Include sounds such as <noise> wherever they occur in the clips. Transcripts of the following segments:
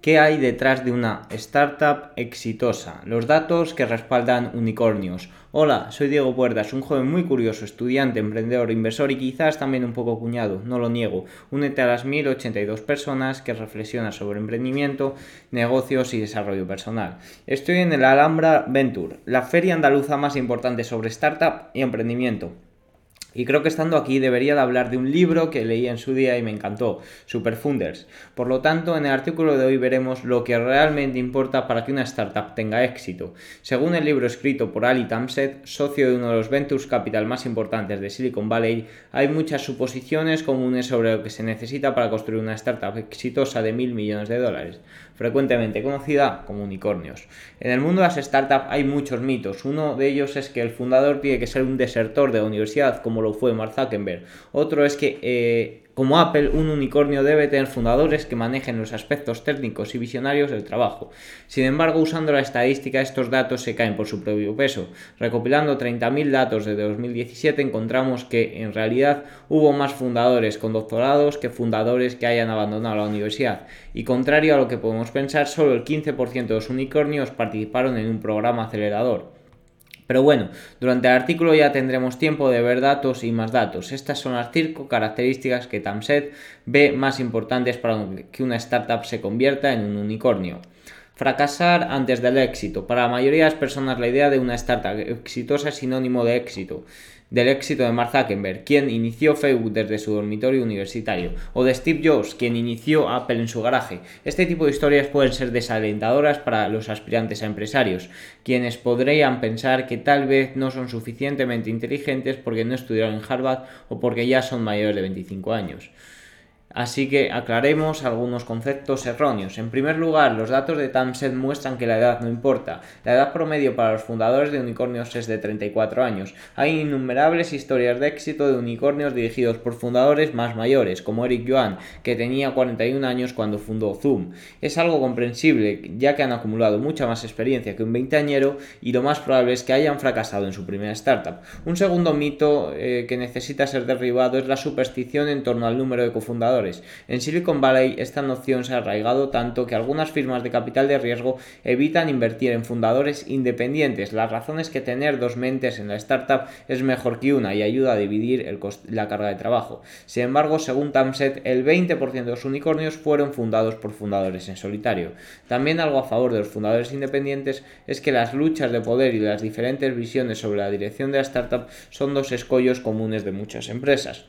¿Qué hay detrás de una startup exitosa? Los datos que respaldan unicornios. Hola, soy Diego Puertas, un joven muy curioso, estudiante, emprendedor, inversor y quizás también un poco cuñado, no lo niego. Únete a las 1082 personas que reflexionan sobre emprendimiento, negocios y desarrollo personal. Estoy en el Alhambra Venture, la feria andaluza más importante sobre startup y emprendimiento. Y creo que estando aquí debería de hablar de un libro que leí en su día y me encantó, Superfunders. Por lo tanto, en el artículo de hoy veremos lo que realmente importa para que una startup tenga éxito. Según el libro escrito por Ali Tamset, socio de uno de los ventures capital más importantes de Silicon Valley, hay muchas suposiciones comunes sobre lo que se necesita para construir una startup exitosa de mil millones de dólares, frecuentemente conocida como unicornios. En el mundo de las startups hay muchos mitos. Uno de ellos es que el fundador tiene que ser un desertor de la universidad como lo fue Mark Zuckerberg. Otro es que, eh, como Apple, un unicornio debe tener fundadores que manejen los aspectos técnicos y visionarios del trabajo. Sin embargo, usando la estadística, estos datos se caen por su propio peso. Recopilando 30.000 datos desde 2017, encontramos que en realidad hubo más fundadores con doctorados que fundadores que hayan abandonado la universidad. Y contrario a lo que podemos pensar, solo el 15% de los unicornios participaron en un programa acelerador. Pero bueno, durante el artículo ya tendremos tiempo de ver datos y más datos. Estas son las cinco características que Tamset ve más importantes para que una startup se convierta en un unicornio. Fracasar antes del éxito. Para la mayoría de las personas la idea de una startup exitosa es sinónimo de éxito del éxito de Mark Zuckerberg, quien inició Facebook desde su dormitorio universitario, o de Steve Jobs, quien inició Apple en su garaje. Este tipo de historias pueden ser desalentadoras para los aspirantes a empresarios, quienes podrían pensar que tal vez no son suficientemente inteligentes porque no estudiaron en Harvard o porque ya son mayores de 25 años. Así que aclaremos algunos conceptos erróneos. En primer lugar, los datos de Tamset muestran que la edad no importa. La edad promedio para los fundadores de unicornios es de 34 años. Hay innumerables historias de éxito de unicornios dirigidos por fundadores más mayores, como Eric Yuan, que tenía 41 años cuando fundó Zoom. Es algo comprensible, ya que han acumulado mucha más experiencia que un veinteañero y lo más probable es que hayan fracasado en su primera startup. Un segundo mito eh, que necesita ser derribado es la superstición en torno al número de cofundadores en Silicon Valley esta noción se ha arraigado tanto que algunas firmas de capital de riesgo evitan invertir en fundadores independientes. La razón es que tener dos mentes en la startup es mejor que una y ayuda a dividir la carga de trabajo. Sin embargo, según Tamset, el 20% de los unicornios fueron fundados por fundadores en solitario. También algo a favor de los fundadores independientes es que las luchas de poder y las diferentes visiones sobre la dirección de la startup son dos escollos comunes de muchas empresas.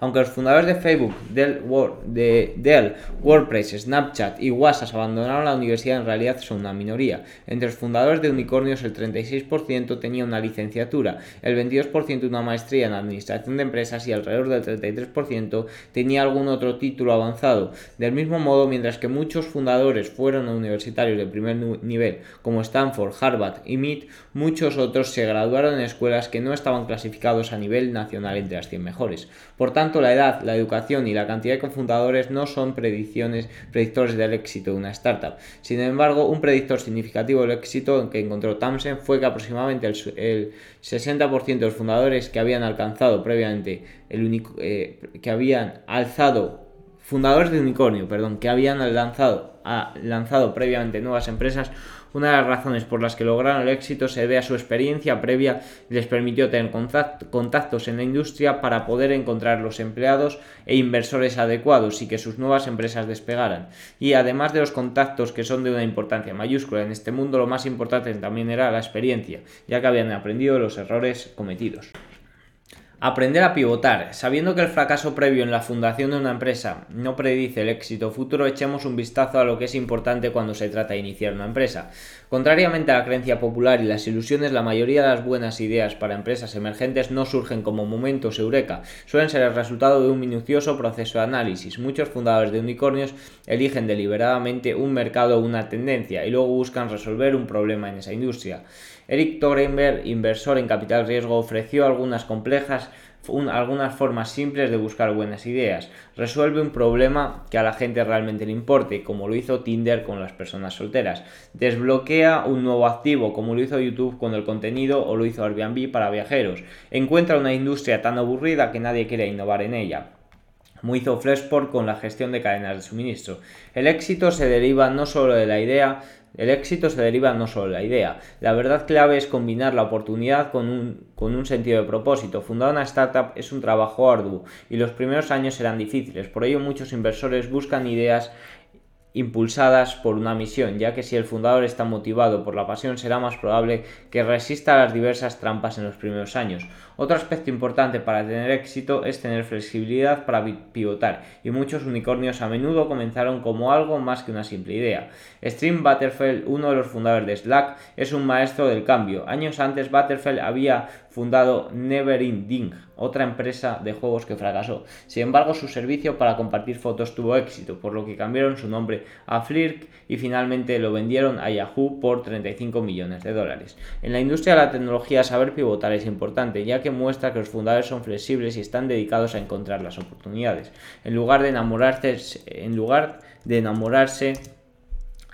Aunque los fundadores de Facebook, Dell, de WordPress, Snapchat y WhatsApp abandonaron la universidad, en realidad son una minoría. Entre los fundadores de Unicornios, el 36% tenía una licenciatura, el 22% una maestría en administración de empresas y alrededor del 33% tenía algún otro título avanzado. Del mismo modo, mientras que muchos fundadores fueron universitarios de primer nivel, como Stanford, Harvard y MIT, muchos otros se graduaron en escuelas que no estaban clasificados a nivel nacional entre las 100 mejores. Por tanto, la edad, la educación y la cantidad de cofundadores no son predicciones, predictores del éxito de una startup. Sin embargo, un predictor significativo del éxito que encontró Thompson fue que aproximadamente el, 60% de los fundadores que habían alcanzado previamente el único, eh, que habían alzado fundadores de unicornio, perdón, que habían lanzado, lanzado previamente nuevas empresas una de las razones por las que lograron el éxito se debe a su experiencia previa y les permitió tener contactos en la industria para poder encontrar los empleados e inversores adecuados y que sus nuevas empresas despegaran. Y además de los contactos que son de una importancia mayúscula en este mundo, lo más importante también era la experiencia, ya que habían aprendido los errores cometidos. Aprender a pivotar. Sabiendo que el fracaso previo en la fundación de una empresa no predice el éxito futuro, echemos un vistazo a lo que es importante cuando se trata de iniciar una empresa. Contrariamente a la creencia popular y las ilusiones, la mayoría de las buenas ideas para empresas emergentes no surgen como momentos eureka, suelen ser el resultado de un minucioso proceso de análisis. Muchos fundadores de unicornios eligen deliberadamente un mercado o una tendencia y luego buscan resolver un problema en esa industria. Eric Torenberg, inversor en capital riesgo, ofreció algunas complejas algunas formas simples de buscar buenas ideas. Resuelve un problema que a la gente realmente le importe, como lo hizo Tinder con las personas solteras. Desbloquea un nuevo activo, como lo hizo YouTube con el contenido o lo hizo Airbnb para viajeros. Encuentra una industria tan aburrida que nadie quiere innovar en ella como hizo Flexport con la gestión de cadenas de suministro. El éxito se deriva no solo de la idea, el éxito se deriva no solo de la idea. La verdad clave es combinar la oportunidad con un, con un, sentido de propósito. Fundar una startup es un trabajo arduo y los primeros años serán difíciles. Por ello muchos inversores buscan ideas impulsadas por una misión, ya que si el fundador está motivado por la pasión será más probable que resista a las diversas trampas en los primeros años. Otro aspecto importante para tener éxito es tener flexibilidad para pivotar, y muchos unicornios a menudo comenzaron como algo más que una simple idea. Stream Butterfield, uno de los fundadores de Slack, es un maestro del cambio. Años antes Butterfield había fundado Neverending, otra empresa de juegos que fracasó. Sin embargo, su servicio para compartir fotos tuvo éxito, por lo que cambiaron su nombre a Flirk y finalmente lo vendieron a Yahoo por 35 millones de dólares. En la industria de la tecnología saber pivotar es importante, ya que muestra que los fundadores son flexibles y están dedicados a encontrar las oportunidades. En lugar de enamorarse, en lugar de enamorarse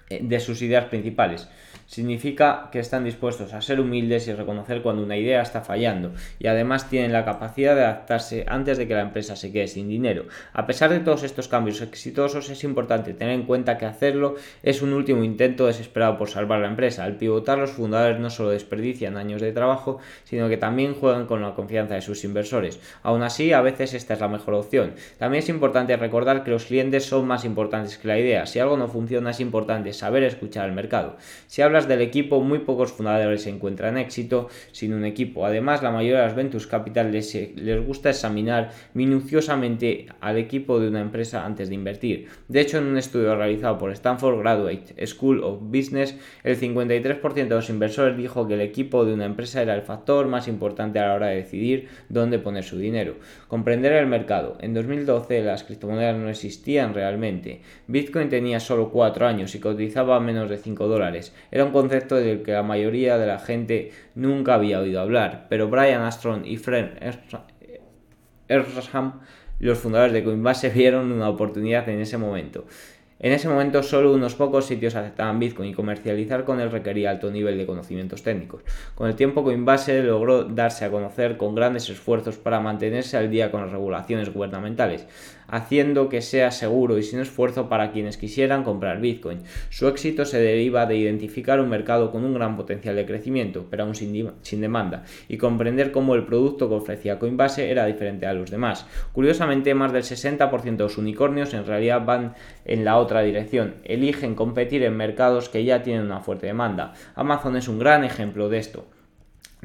eh, de sus ideas principales. Significa que están dispuestos a ser humildes y reconocer cuando una idea está fallando y además tienen la capacidad de adaptarse antes de que la empresa se quede sin dinero. A pesar de todos estos cambios exitosos es importante tener en cuenta que hacerlo es un último intento desesperado por salvar la empresa. Al pivotar los fundadores no solo desperdician años de trabajo, sino que también juegan con la confianza de sus inversores. Aún así, a veces esta es la mejor opción. También es importante recordar que los clientes son más importantes que la idea. Si algo no funciona es importante saber escuchar al mercado. Si del equipo, muy pocos fundadores encuentran éxito sin un equipo. Además, la mayoría de las Venture Capital les, les gusta examinar minuciosamente al equipo de una empresa antes de invertir. De hecho, en un estudio realizado por Stanford Graduate School of Business, el 53% de los inversores dijo que el equipo de una empresa era el factor más importante a la hora de decidir dónde poner su dinero. Comprender el mercado. En 2012 las criptomonedas no existían realmente. Bitcoin tenía solo 4 años y cotizaba menos de 5 dólares. Era un concepto del que la mayoría de la gente nunca había oído hablar, pero Brian Armstrong y Fred Ersam, los fundadores de Coinbase, <laughs> vieron una oportunidad en ese momento. En ese momento solo unos pocos sitios aceptaban Bitcoin y comercializar con él requería alto nivel de conocimientos técnicos. Con el tiempo Coinbase logró darse a conocer con grandes esfuerzos para mantenerse al día con las regulaciones gubernamentales, haciendo que sea seguro y sin esfuerzo para quienes quisieran comprar Bitcoin. Su éxito se deriva de identificar un mercado con un gran potencial de crecimiento, pero aún sin, demanda, y comprender cómo el producto que ofrecía Coinbase era diferente a los demás. Curiosamente, más del 60% de los unicornios en realidad van en la otra dirección, eligen competir en mercados que ya tienen una fuerte demanda. Amazon es un gran ejemplo de esto.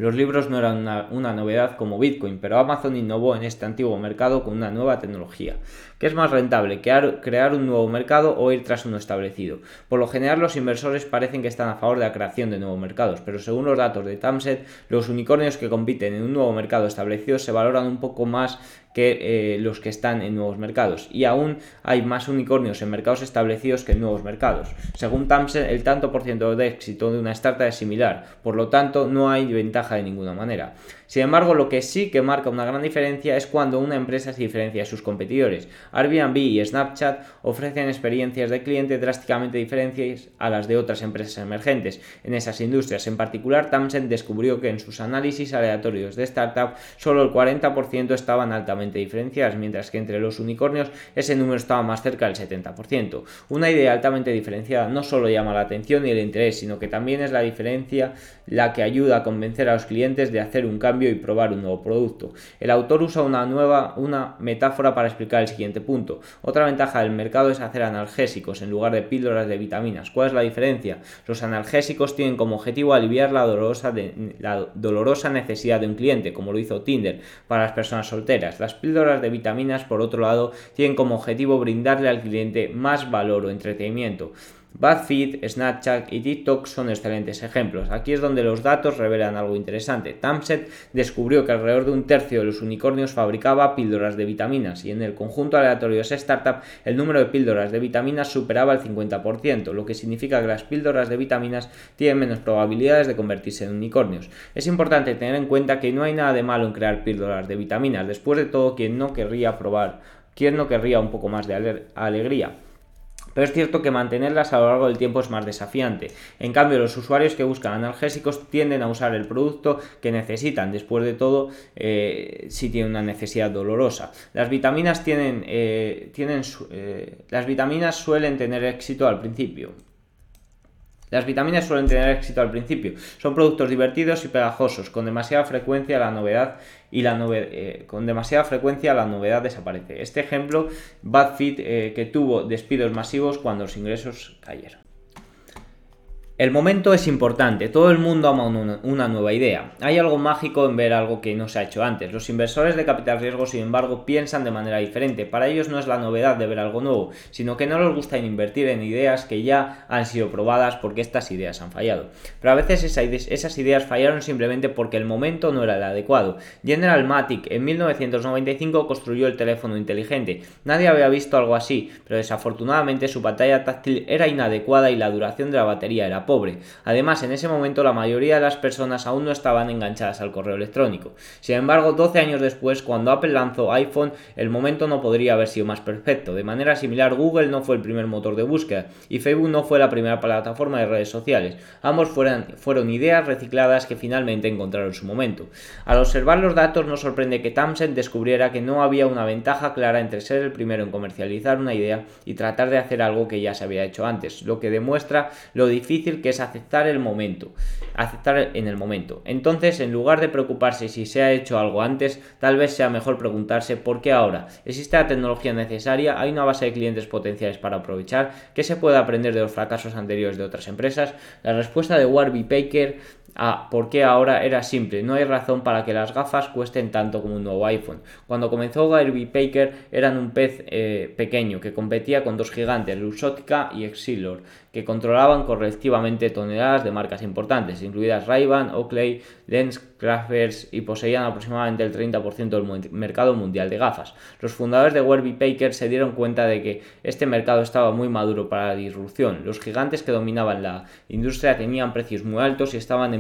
Los libros no eran una, novedad como Bitcoin, pero Amazon innovó en este antiguo mercado con una nueva tecnología. ¿Qué es más rentable, crear, un nuevo mercado o ir tras uno establecido? Por lo general los inversores parecen que están a favor de la creación de nuevos mercados, pero según los datos de Tamset, los unicornios que compiten en un nuevo mercado establecido se valoran un poco más que eh, los que están en nuevos mercados. Y aún hay más unicornios en mercados establecidos que en nuevos mercados. Según Tamsen, el tanto por ciento de éxito de una startup es similar, por lo tanto no hay ventaja de ninguna manera. Sin embargo, lo que sí que marca una gran diferencia es cuando una empresa se diferencia de sus competidores. Airbnb y Snapchat ofrecen experiencias de cliente drásticamente diferentes a las de otras empresas emergentes en esas industrias. En particular, Tamsen descubrió que en sus análisis aleatorios de startup solo el 40% estaban altamente diferenciadas, mientras que entre los unicornios ese número estaba más cerca del 70%. Una idea altamente diferenciada no solo llama la atención y el interés, sino que también es la diferencia la que ayuda a convencer a los clientes de hacer un cambio y probar un nuevo producto. El autor usa una nueva una metáfora para explicar el siguiente punto. Otra ventaja del mercado es hacer analgésicos en lugar de píldoras de vitaminas. ¿Cuál es la diferencia? Los analgésicos tienen como objetivo aliviar la dolorosa, la dolorosa necesidad de un cliente, como lo hizo Tinder para las personas solteras. Píldoras de vitaminas, por otro lado, tienen como objetivo brindarle al cliente más valor o entretenimiento. BuzzFeed, Snapchat y TikTok son excelentes ejemplos. Aquí es donde los datos revelan algo interesante. Tamset descubrió que alrededor de un tercio de los unicornios fabricaba píldoras de vitaminas y en el conjunto aleatorio de esa startup el número de píldoras de vitaminas superaba el 50%, lo que significa que las píldoras de vitaminas tienen menos probabilidades de convertirse en unicornios. Es importante tener en cuenta que no hay nada de malo en crear píldoras de vitaminas. Después de todo, quien no querría probar, quién no querría un poco más de alegría. Pero es cierto que mantenerlas a lo largo del tiempo es más desafiante. En cambio, los usuarios que buscan analgésicos tienden a usar el producto que necesitan. Después de todo, eh, si tienen una necesidad dolorosa. Las vitaminas tienen, eh, tienen eh, las vitaminas suelen tener éxito al principio. Las vitaminas suelen tener éxito al principio. Son productos divertidos y pegajosos. Con demasiada frecuencia la novedad y la eh, con demasiada frecuencia la novedad desaparece. Este ejemplo, BadFit, eh, que tuvo despidos masivos cuando los ingresos cayeron. El momento es importante, todo el mundo ama una nueva idea. Hay algo mágico en ver algo que no se ha hecho antes. Los inversores de capital riesgo, sin embargo, piensan de manera diferente. Para ellos no es la novedad de ver algo nuevo, sino que no les gusta invertir en ideas que ya han sido probadas porque estas ideas han fallado. Pero a veces esas ideas fallaron simplemente porque el momento no era el adecuado. General Matic en 1995 construyó el teléfono inteligente. Nadie había visto algo así, pero desafortunadamente su pantalla táctil era inadecuada y la duración de la batería era pobre. Además, en ese momento la mayoría de las personas aún no estaban enganchadas al correo electrónico. Sin embargo, 12 años después, cuando Apple lanzó iPhone, el momento no podría haber sido más perfecto. De manera similar, Google no fue el primer motor de búsqueda y Facebook no fue la primera plataforma de redes sociales. Ambos fueron, fueron ideas recicladas que finalmente encontraron su momento. Al observar los datos, nos sorprende que Tamsen descubriera que no había una ventaja clara entre ser el primero en comercializar una idea y tratar de hacer algo que ya se había hecho antes, lo que demuestra lo difícil que es aceptar el momento, aceptar en el momento. Entonces, en lugar de preocuparse si se ha hecho algo antes, tal vez sea mejor preguntarse por qué ahora. ¿Existe la tecnología necesaria? ¿Hay una base de clientes potenciales para aprovechar? ¿Qué se puede aprender de los fracasos anteriores de otras empresas? La respuesta de Warby Baker a por qué ahora era simple. No hay razón para que las gafas cuesten tanto como un nuevo iPhone. Cuando comenzó Warby Baker eran un pez eh, pequeño que competía con dos gigantes, Luxottica y Exilor que controlaban correctivamente toneladas de marcas importantes, incluidas Ray-Ban, Oakley, Lens Crafters y poseían aproximadamente el 30% del mercado mundial de gafas. Los fundadores de Warby Parker se dieron cuenta de que este mercado estaba muy maduro para la disrupción. Los gigantes que dominaban la industria tenían precios muy altos y estaban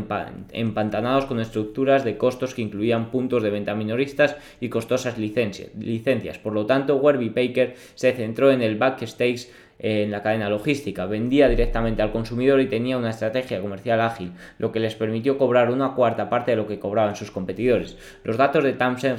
empantanados con estructuras de costos que incluían puntos de venta minoristas y costosas licencias. Por lo tanto, Warby Parker se centró en el backstage en la cadena logística, vendía directamente al consumidor y tenía una estrategia comercial ágil, lo que les permitió cobrar una cuarta parte de lo que cobraban sus competidores. Los datos de Thompson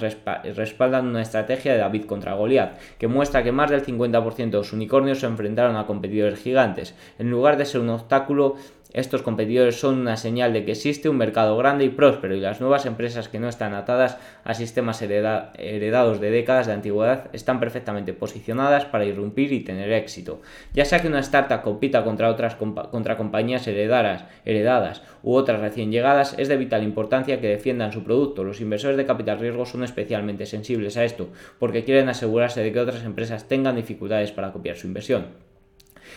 respaldan una estrategia de David contra Goliath, que muestra que más del 50% de los unicornios se enfrentaron a competidores gigantes. En lugar de ser un obstáculo, estos competidores son una señal de que existe un mercado grande y próspero y las nuevas empresas que no están atadas a sistemas heredados de décadas de antigüedad están perfectamente posicionadas para irrumpir y tener éxito. Ya sea que una startup compita contra otras contra compañías heredadas, heredadas u otras recién llegadas, es de vital importancia que defiendan su producto. Los inversores de capital riesgo son especialmente sensibles a esto porque quieren asegurarse de que otras empresas tengan dificultades para copiar su inversión.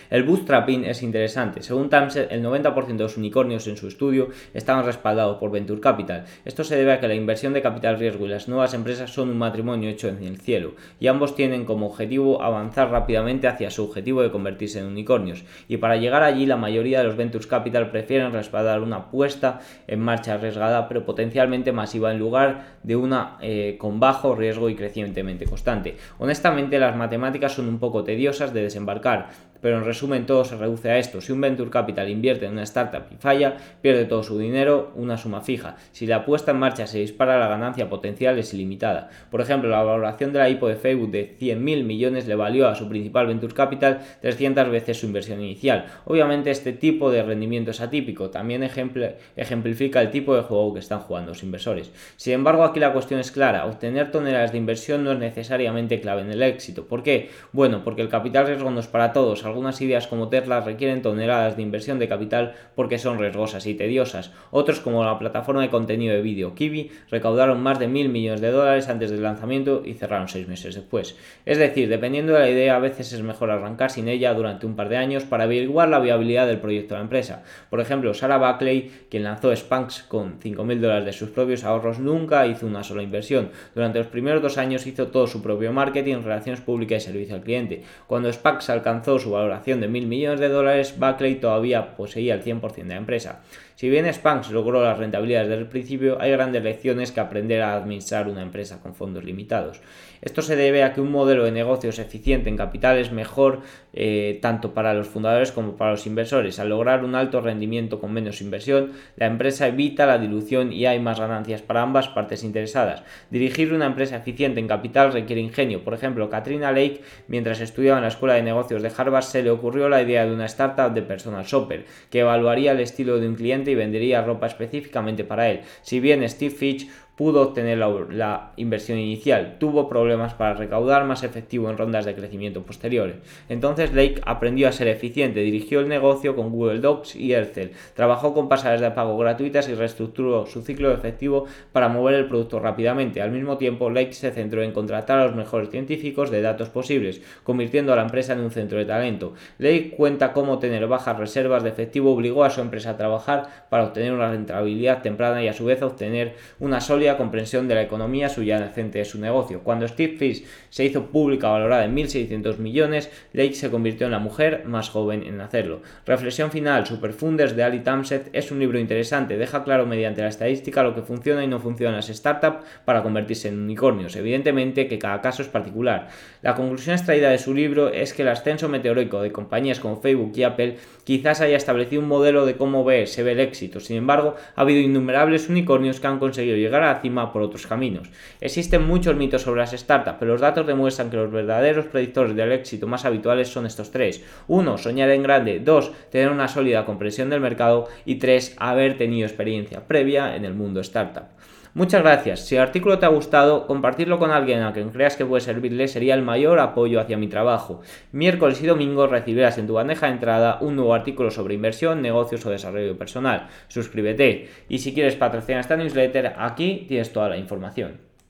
El bootstrapping es interesante. Según Tamset, el 90% de los unicornios en su estudio estaban respaldados por Venture Capital. Esto se debe a que la inversión de capital riesgo y las nuevas empresas son un matrimonio hecho en el cielo, y ambos tienen como objetivo avanzar rápidamente hacia su objetivo de convertirse en unicornios. Y para llegar allí, la mayoría de los Ventures Capital prefieren respaldar una puesta en marcha arriesgada, pero potencialmente masiva, en lugar de una eh, con bajo riesgo y crecientemente constante. Honestamente, las matemáticas son un poco tediosas de desembarcar, pero en resumen todo se reduce a esto. Si un venture capital invierte en una startup y falla, pierde todo su dinero, una suma fija. Si la puesta en marcha se dispara, la ganancia potencial es ilimitada. Por ejemplo, la valoración de la IPO de Facebook de 100.000 millones le valió a su principal venture capital 300 veces su inversión inicial. Obviamente este tipo de rendimiento es atípico, también ejemplifica el tipo de juego que están jugando los inversores. Sin embargo, aquí la cuestión es clara, obtener toneladas de inversión no es necesariamente clave en el éxito. ¿Por qué? Bueno, porque el capital riesgo no es para todos algunas ideas como Tesla requieren toneladas de inversión de capital porque son riesgosas y tediosas. Otros, como la plataforma de contenido de vídeo Kiwi, recaudaron más de mil millones de dólares antes del lanzamiento y cerraron seis meses después. Es decir, dependiendo de la idea, a veces es mejor arrancar sin ella durante un par de años para averiguar la viabilidad del proyecto de la empresa. Por ejemplo, Sarah Buckley, quien lanzó Spanx con mil dólares de sus propios ahorros, nunca hizo una sola inversión. Durante los primeros dos años hizo todo su propio marketing, relaciones públicas y servicio al cliente. Cuando Spanx alcanzó su valoración de mil millones de dólares, Buckley todavía poseía el 100% de la empresa. Si bien Spanx logró las rentabilidades desde el principio, hay grandes lecciones que aprender a administrar una empresa con fondos limitados. Esto se debe a que un modelo de negocios eficiente en capital es mejor eh, tanto para los fundadores como para los inversores. Al lograr un alto rendimiento con menos inversión, la empresa evita la dilución y hay más ganancias para ambas partes interesadas. Dirigir una empresa eficiente en capital requiere ingenio. Por ejemplo, Katrina Lake, mientras estudiaba en la Escuela de Negocios de Harvard, se le ocurrió la idea de una startup de personal shopper que evaluaría el estilo de un cliente y vendería ropa específicamente para él. Si bien Steve Fitch pudo obtener la, inversión inicial, tuvo problemas para recaudar más efectivo en rondas de crecimiento posteriores. Entonces Lake aprendió a ser eficiente, dirigió el negocio con Google Docs y Excel, trabajó con pasadas de pago gratuitas y reestructuró su ciclo efectivo para mover el producto rápidamente. Al mismo tiempo, Lake se centró en contratar a los mejores científicos de datos posibles, convirtiendo a la empresa en un centro de talento. Lake cuenta cómo tener bajas reservas de efectivo obligó a su empresa a trabajar para obtener una rentabilidad temprana y a su vez obtener una sólida comprensión de la economía subyacente de su negocio. Cuando Steve Fish se hizo pública valorada en 1.600 millones, Lake se convirtió en la mujer más joven en hacerlo. Reflexión final, Superfunders de Ali Tamset es un libro interesante, deja claro mediante la estadística lo que funciona y no funciona en las startups para convertirse en unicornios. Evidentemente que cada caso es particular. La conclusión extraída de su libro es que el ascenso meteórico de compañías como Facebook y Apple quizás haya establecido un modelo de cómo ve, se ve el éxito. Sin embargo, ha habido innumerables unicornios que han conseguido llegar a por otros caminos. Existen muchos mitos sobre las startups, pero los datos demuestran que los verdaderos predictores del éxito más habituales son estos tres. Uno, soñar en grande. Dos, tener una sólida comprensión del mercado. Y tres, haber tenido experiencia previa en el mundo startup. Muchas gracias. Si el artículo te ha gustado, compartirlo con alguien a quien creas que puede servirle sería el mayor apoyo hacia mi trabajo. Miércoles y domingo recibirás en tu bandeja de entrada un nuevo artículo sobre inversión, negocios o desarrollo personal. Suscríbete. Y si quieres patrocinar esta newsletter, aquí tienes toda la información.